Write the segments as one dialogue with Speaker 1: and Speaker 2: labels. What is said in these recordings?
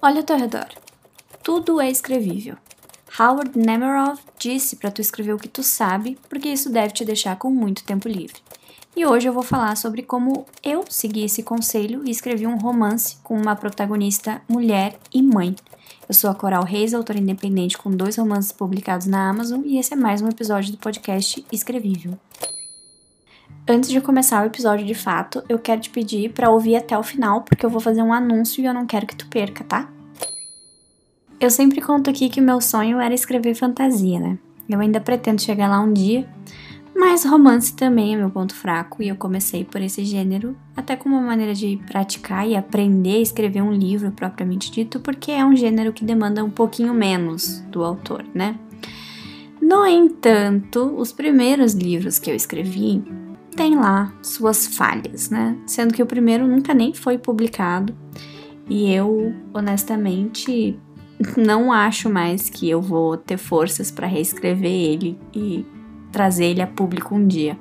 Speaker 1: Olha ao teu redor. Tudo é escrevível. Howard Nemerov disse para tu escrever o que tu sabe, porque isso deve te deixar com muito tempo livre. E hoje eu vou falar sobre como eu segui esse conselho e escrevi um romance com uma protagonista mulher e mãe. Eu sou a Coral Reis, autora independente com dois romances publicados na Amazon, e esse é mais um episódio do podcast Escrevível. Antes de começar o episódio de fato, eu quero te pedir para ouvir até o final, porque eu vou fazer um anúncio e eu não quero que tu perca, tá? Eu sempre conto aqui que o meu sonho era escrever fantasia, né? Eu ainda pretendo chegar lá um dia, mas romance também é meu ponto fraco e eu comecei por esse gênero, até como uma maneira de praticar e aprender a escrever um livro propriamente dito, porque é um gênero que demanda um pouquinho menos do autor, né? No entanto, os primeiros livros que eu escrevi tem lá suas falhas, né? Sendo que o primeiro nunca nem foi publicado e eu, honestamente, não acho mais que eu vou ter forças para reescrever ele e trazer ele a público um dia.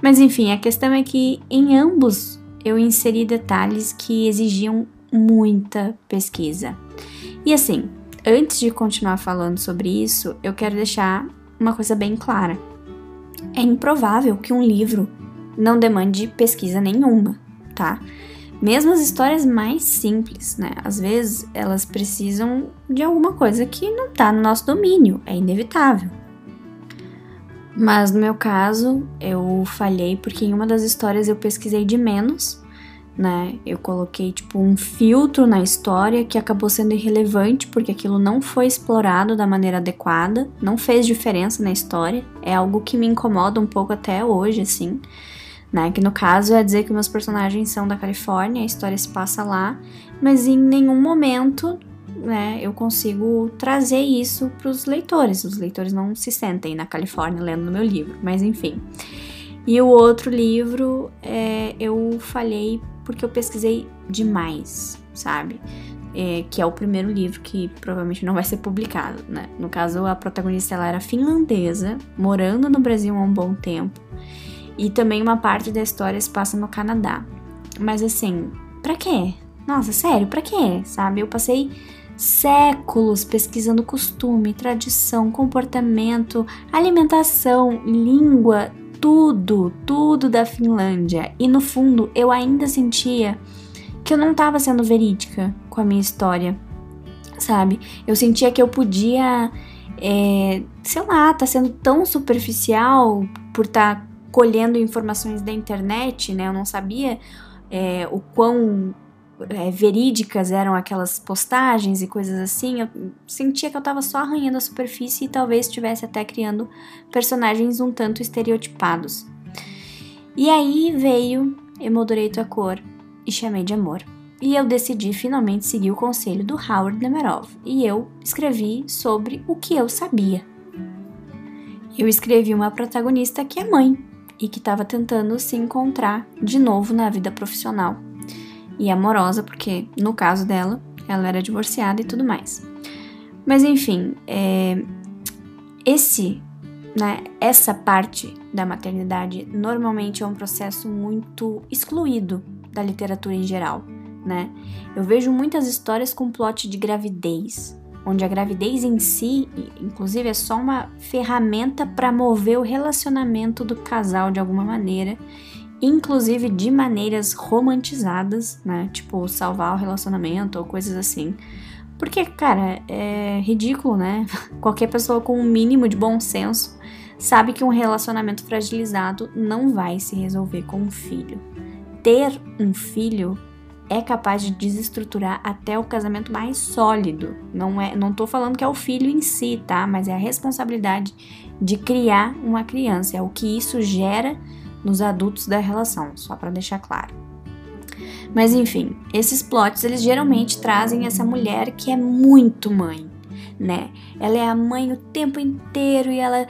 Speaker 1: Mas enfim, a questão é que em ambos eu inseri detalhes que exigiam muita pesquisa. E assim, antes de continuar falando sobre isso, eu quero deixar uma coisa bem clara. É improvável que um livro não demande pesquisa nenhuma, tá? Mesmo as histórias mais simples, né? Às vezes elas precisam de alguma coisa que não tá no nosso domínio, é inevitável. Mas no meu caso, eu falhei porque em uma das histórias eu pesquisei de menos, né? Eu coloquei tipo um filtro na história que acabou sendo irrelevante porque aquilo não foi explorado da maneira adequada, não fez diferença na história. É algo que me incomoda um pouco até hoje, assim né? Que no caso é dizer que meus personagens são da Califórnia, a história se passa lá, mas em nenhum momento, né, eu consigo trazer isso para os leitores. Os leitores não se sentem na Califórnia lendo o meu livro, mas enfim. E o outro livro, é, eu falhei porque eu pesquisei demais, sabe? É, que é o primeiro livro que provavelmente não vai ser publicado, né? No caso, a protagonista ela era finlandesa, morando no Brasil há um bom tempo. E também uma parte da história se passa no Canadá. Mas assim, pra quê? Nossa, sério, pra quê? Sabe? Eu passei séculos pesquisando costume, tradição, comportamento, alimentação, língua, tudo, tudo da Finlândia. E no fundo, eu ainda sentia que eu não estava sendo verídica com a minha história, sabe? Eu sentia que eu podia, é, sei lá, tá sendo tão superficial por estar tá colhendo informações da internet, né? Eu não sabia é, o quão é, verídicas eram aquelas postagens e coisas assim. Eu sentia que eu tava só arranhando a superfície e talvez estivesse até criando personagens um tanto estereotipados. E aí veio Emoldurei Tua Cor e chamei de amor. E eu decidi finalmente seguir o conselho do Howard Nemerov e eu escrevi sobre o que eu sabia. Eu escrevi uma protagonista que é mãe, e que estava tentando se encontrar de novo na vida profissional e amorosa, porque no caso dela, ela era divorciada e tudo mais. Mas enfim, é, esse, né, essa parte da maternidade normalmente é um processo muito excluído da literatura em geral, né? Eu vejo muitas histórias com plot de gravidez, onde a gravidez em si, inclusive, é só uma ferramenta para mover o relacionamento do casal de alguma maneira, inclusive de maneiras romantizadas, né? Tipo, salvar o relacionamento ou coisas assim. Porque, cara, é ridículo, né? Qualquer pessoa com um mínimo de bom senso sabe que um relacionamento fragilizado não vai se resolver com um filho. Ter um filho é capaz de desestruturar até o casamento mais sólido. Não é, não tô falando que é o filho em si, tá? Mas é a responsabilidade de criar uma criança, é o que isso gera nos adultos da relação, só para deixar claro. Mas enfim, esses plots eles geralmente trazem essa mulher que é muito mãe, né? Ela é a mãe o tempo inteiro e ela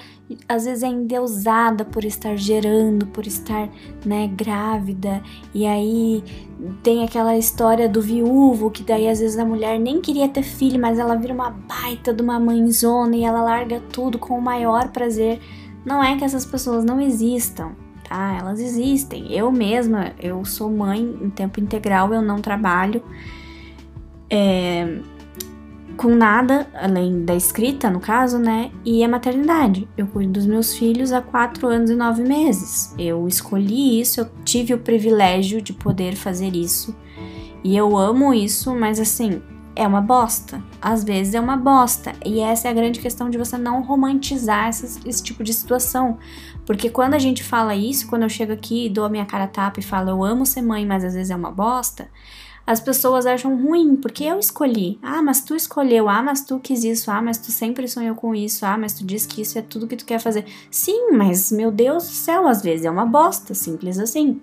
Speaker 1: às vezes é endeusada por estar gerando, por estar, né, grávida. E aí tem aquela história do viúvo, que daí às vezes a mulher nem queria ter filho, mas ela vira uma baita de uma mãezona e ela larga tudo com o maior prazer. Não é que essas pessoas não existam, tá? Elas existem. Eu mesma, eu sou mãe em tempo integral, eu não trabalho. é, com nada, além da escrita, no caso, né? E a maternidade. Eu cuido dos meus filhos há quatro anos e nove meses. Eu escolhi isso, eu tive o privilégio de poder fazer isso. E eu amo isso, mas assim, é uma bosta. Às vezes é uma bosta. E essa é a grande questão de você não romantizar esse, esse tipo de situação. Porque quando a gente fala isso, quando eu chego aqui e dou a minha cara tapa e falo eu amo ser mãe, mas às vezes é uma bosta, as pessoas acham ruim, porque eu escolhi. Ah, mas tu escolheu. Ah, mas tu quis isso. Ah, mas tu sempre sonhou com isso. Ah, mas tu diz que isso é tudo que tu quer fazer. Sim, mas meu Deus do céu, às vezes é uma bosta, simples assim.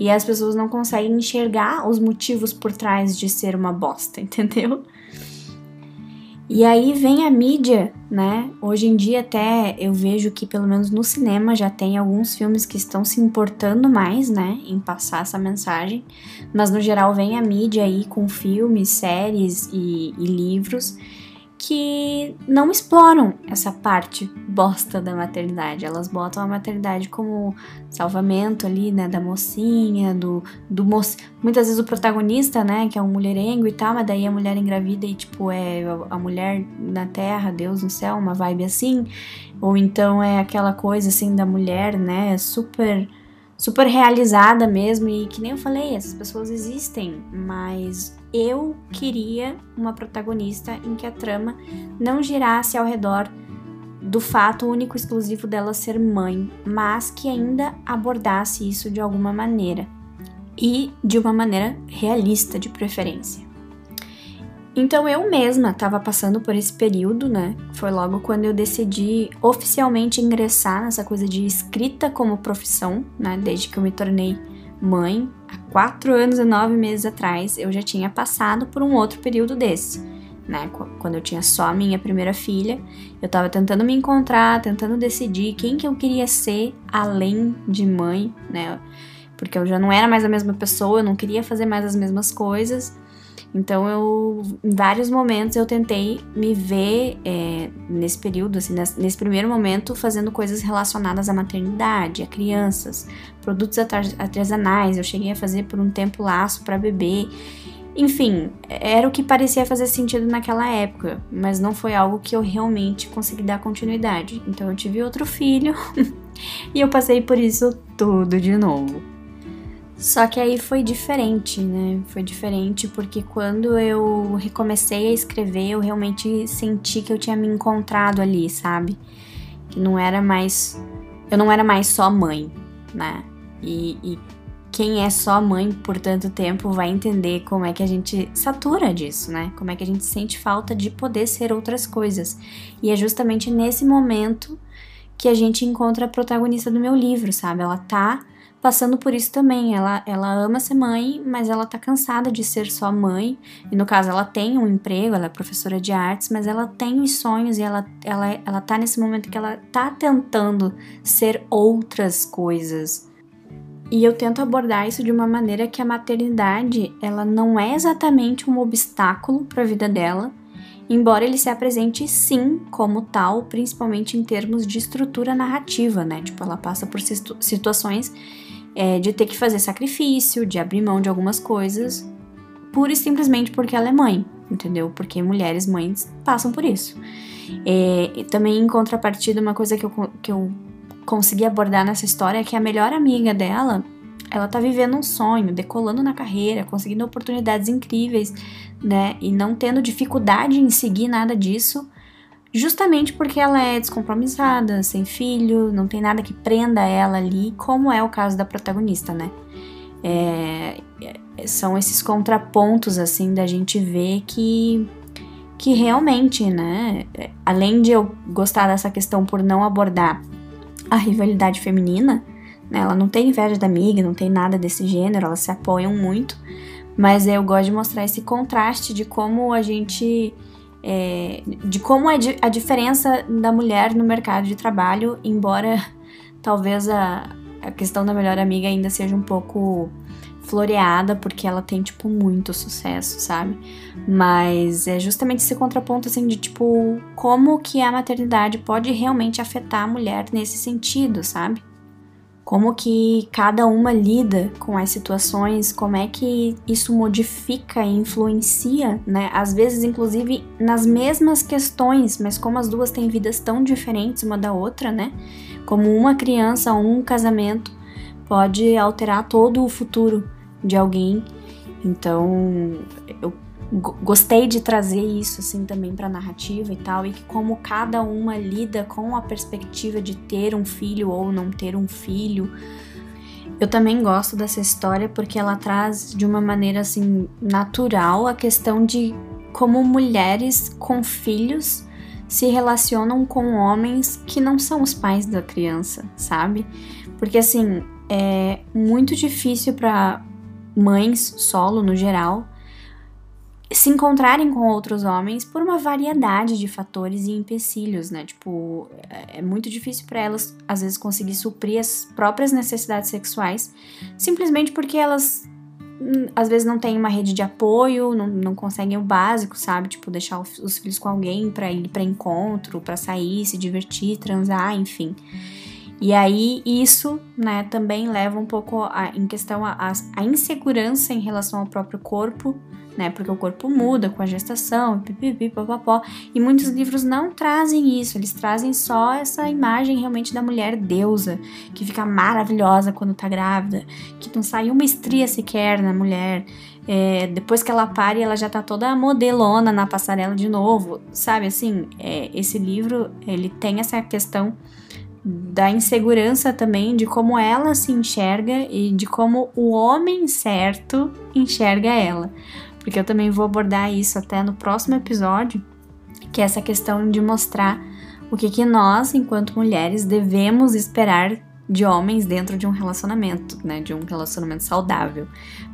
Speaker 1: E as pessoas não conseguem enxergar os motivos por trás de ser uma bosta, entendeu? E aí vem a mídia, né? Hoje em dia até eu vejo que pelo menos no cinema já tem alguns filmes que estão se importando mais, né, em passar essa mensagem, mas no geral vem a mídia aí com filmes, séries e, e livros que não exploram essa parte bosta da maternidade. Elas botam a maternidade como salvamento ali, né, da mocinha, do, do moço. Muitas vezes o protagonista, né, que é um mulherengo e tal, mas daí a mulher engravida e, tipo, é a mulher na terra, Deus no céu, uma vibe assim. Ou então é aquela coisa, assim, da mulher, né, super super realizada mesmo e que nem eu falei, essas pessoas existem, mas eu queria uma protagonista em que a trama não girasse ao redor do fato único exclusivo dela ser mãe, mas que ainda abordasse isso de alguma maneira e de uma maneira realista de preferência. Então eu mesma estava passando por esse período, né? Foi logo quando eu decidi oficialmente ingressar nessa coisa de escrita como profissão, né? Desde que eu me tornei mãe, há quatro anos e nove meses atrás, eu já tinha passado por um outro período desse. Né? Quando eu tinha só a minha primeira filha, eu estava tentando me encontrar, tentando decidir quem que eu queria ser além de mãe, né? Porque eu já não era mais a mesma pessoa, eu não queria fazer mais as mesmas coisas. Então eu, em vários momentos, eu tentei me ver é, nesse período, assim, nesse primeiro momento, fazendo coisas relacionadas à maternidade, a crianças, produtos artesanais. Eu cheguei a fazer por um tempo laço para bebê. Enfim, era o que parecia fazer sentido naquela época, mas não foi algo que eu realmente consegui dar continuidade. Então eu tive outro filho e eu passei por isso tudo de novo. Só que aí foi diferente, né? Foi diferente porque quando eu recomecei a escrever, eu realmente senti que eu tinha me encontrado ali, sabe? Que não era mais. Eu não era mais só mãe, né? E, e quem é só mãe por tanto tempo vai entender como é que a gente satura disso, né? Como é que a gente sente falta de poder ser outras coisas. E é justamente nesse momento que a gente encontra a protagonista do meu livro, sabe? Ela tá passando por isso também. Ela, ela ama ser mãe, mas ela tá cansada de ser só mãe. E no caso, ela tem um emprego, ela é professora de artes, mas ela tem os sonhos e ela, ela, ela tá nesse momento que ela tá tentando ser outras coisas. E eu tento abordar isso de uma maneira que a maternidade, ela não é exatamente um obstáculo para a vida dela, embora ele se apresente sim como tal, principalmente em termos de estrutura narrativa, né? Tipo, ela passa por situações é, de ter que fazer sacrifício, de abrir mão de algumas coisas, pura e simplesmente porque ela é mãe, entendeu? Porque mulheres mães passam por isso. É, também em contrapartida, uma coisa que eu, que eu consegui abordar nessa história é que a melhor amiga dela, ela tá vivendo um sonho, decolando na carreira, conseguindo oportunidades incríveis, né? E não tendo dificuldade em seguir nada disso justamente porque ela é descompromissada, sem filho, não tem nada que prenda ela ali, como é o caso da protagonista, né? É, é, são esses contrapontos assim da gente ver que que realmente, né, além de eu gostar dessa questão por não abordar a rivalidade feminina, né, ela não tem inveja da amiga, não tem nada desse gênero, elas se apoiam muito, mas eu gosto de mostrar esse contraste de como a gente é, de como é a diferença da mulher no mercado de trabalho, embora talvez a, a questão da melhor amiga ainda seja um pouco floreada, porque ela tem, tipo, muito sucesso, sabe? Mas é justamente esse contraponto, assim, de, tipo, como que a maternidade pode realmente afetar a mulher nesse sentido, sabe? Como que cada uma lida com as situações, como é que isso modifica e influencia, né? Às vezes, inclusive, nas mesmas questões, mas como as duas têm vidas tão diferentes uma da outra, né? Como uma criança ou um casamento pode alterar todo o futuro de alguém. Então, eu gostei de trazer isso assim também para narrativa e tal e que como cada uma lida com a perspectiva de ter um filho ou não ter um filho. Eu também gosto dessa história porque ela traz de uma maneira assim natural a questão de como mulheres com filhos se relacionam com homens que não são os pais da criança, sabe? Porque assim, é muito difícil para mães solo no geral se encontrarem com outros homens por uma variedade de fatores e empecilhos, né? Tipo, é, é muito difícil para elas às vezes conseguir suprir as próprias necessidades sexuais, simplesmente porque elas hum, às vezes não têm uma rede de apoio, não, não conseguem o básico, sabe? Tipo, deixar os filhos com alguém para ir para encontro, para sair, se divertir, transar, enfim. E aí isso, né, também leva um pouco a, em questão a, a, a insegurança em relação ao próprio corpo, né? Porque o corpo muda com a gestação, pipipi, papapó. E muitos livros não trazem isso, eles trazem só essa imagem realmente da mulher deusa, que fica maravilhosa quando tá grávida, que não sai uma estria sequer na mulher. É, depois que ela pare, ela já tá toda modelona na passarela de novo, sabe? Assim, é, esse livro ele tem essa questão da insegurança também de como ela se enxerga e de como o homem certo enxerga ela porque eu também vou abordar isso até no próximo episódio, que é essa questão de mostrar o que, que nós, enquanto mulheres, devemos esperar de homens dentro de um relacionamento, né, de um relacionamento saudável.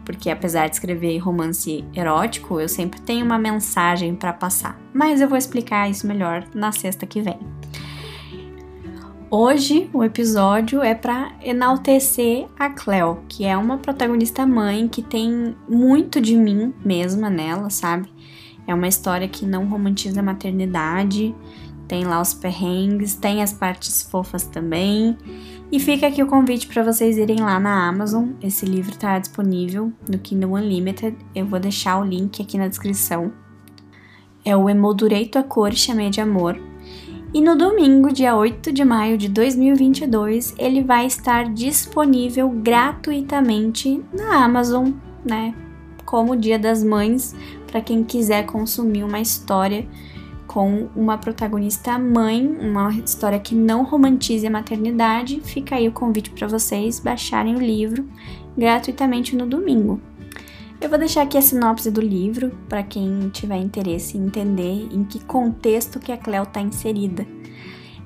Speaker 1: Porque apesar de escrever romance erótico, eu sempre tenho uma mensagem para passar. Mas eu vou explicar isso melhor na sexta que vem. Hoje o episódio é para enaltecer a Cleo, que é uma protagonista mãe que tem muito de mim mesma nela, sabe? É uma história que não romantiza a maternidade, tem lá os perrengues, tem as partes fofas também. E fica aqui o convite para vocês irem lá na Amazon. Esse livro está disponível no Kindle Unlimited. Eu vou deixar o link aqui na descrição. É o Emoldureito a Cor Chamei de Amor, e no domingo, dia 8 de maio de 2022, ele vai estar disponível gratuitamente na Amazon, né? Como Dia das Mães, para quem quiser consumir uma história com uma protagonista mãe, uma história que não romantize a maternidade, fica aí o convite para vocês baixarem o livro gratuitamente no domingo. Eu vou deixar aqui a sinopse do livro para quem tiver interesse em entender em que contexto que a Cleo está inserida.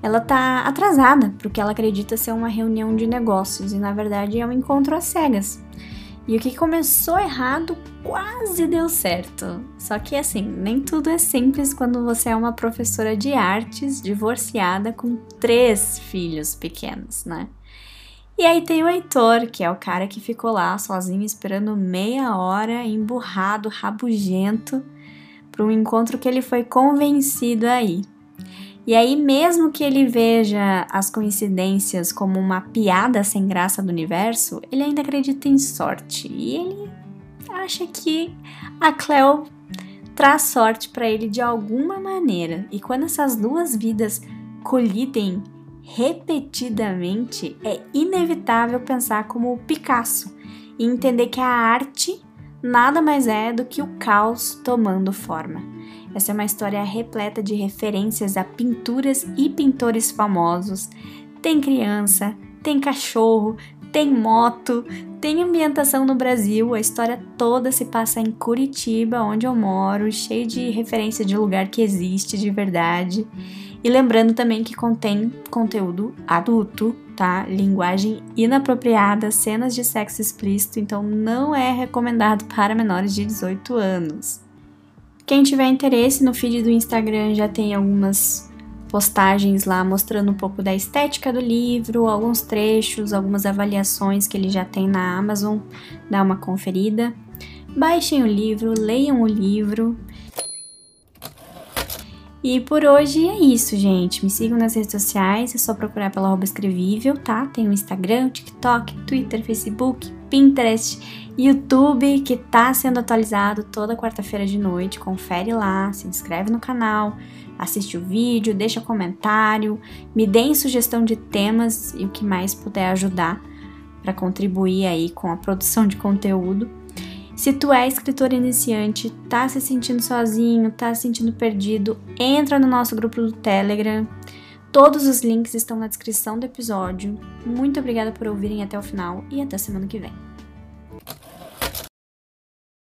Speaker 1: Ela está atrasada para o que ela acredita ser uma reunião de negócios e na verdade é um encontro às cegas. E o que começou errado quase deu certo. Só que assim, nem tudo é simples quando você é uma professora de artes divorciada com três filhos pequenos, né? E aí tem o Heitor, que é o cara que ficou lá sozinho esperando meia hora, emburrado, rabugento, para um encontro que ele foi convencido aí. E aí, mesmo que ele veja as coincidências como uma piada sem graça do universo, ele ainda acredita em sorte. E ele acha que a Cleo traz sorte para ele de alguma maneira. E quando essas duas vidas colidem repetidamente, é inevitável pensar como Picasso e entender que a arte nada mais é do que o caos tomando forma. Essa é uma história repleta de referências a pinturas e pintores famosos. Tem criança, tem cachorro, tem moto, tem ambientação no Brasil. A história toda se passa em Curitiba, onde eu moro, cheio de referência de lugar que existe de verdade. E lembrando também que contém conteúdo adulto, tá? Linguagem inapropriada, cenas de sexo explícito, então não é recomendado para menores de 18 anos. Quem tiver interesse, no feed do Instagram já tem algumas postagens lá mostrando um pouco da estética do livro, alguns trechos, algumas avaliações que ele já tem na Amazon. Dá uma conferida. Baixem o livro, leiam o livro E por hoje é isso, gente. Me sigam nas redes sociais, é só procurar pela arroba escrevível, tá? Tem o Instagram, TikTok, Twitter, Facebook, Pinterest, YouTube, que tá sendo atualizado toda quarta-feira de noite. Confere lá, se inscreve no canal, assiste o vídeo, deixa comentário, me deem sugestão de temas e o que mais puder ajudar para contribuir aí com a produção de conteúdo. Se tu é escritor iniciante, tá se sentindo sozinho, tá se sentindo perdido, entra no nosso grupo do Telegram. Todos os links estão na descrição do episódio. Muito obrigada por ouvirem até o final e até semana que vem.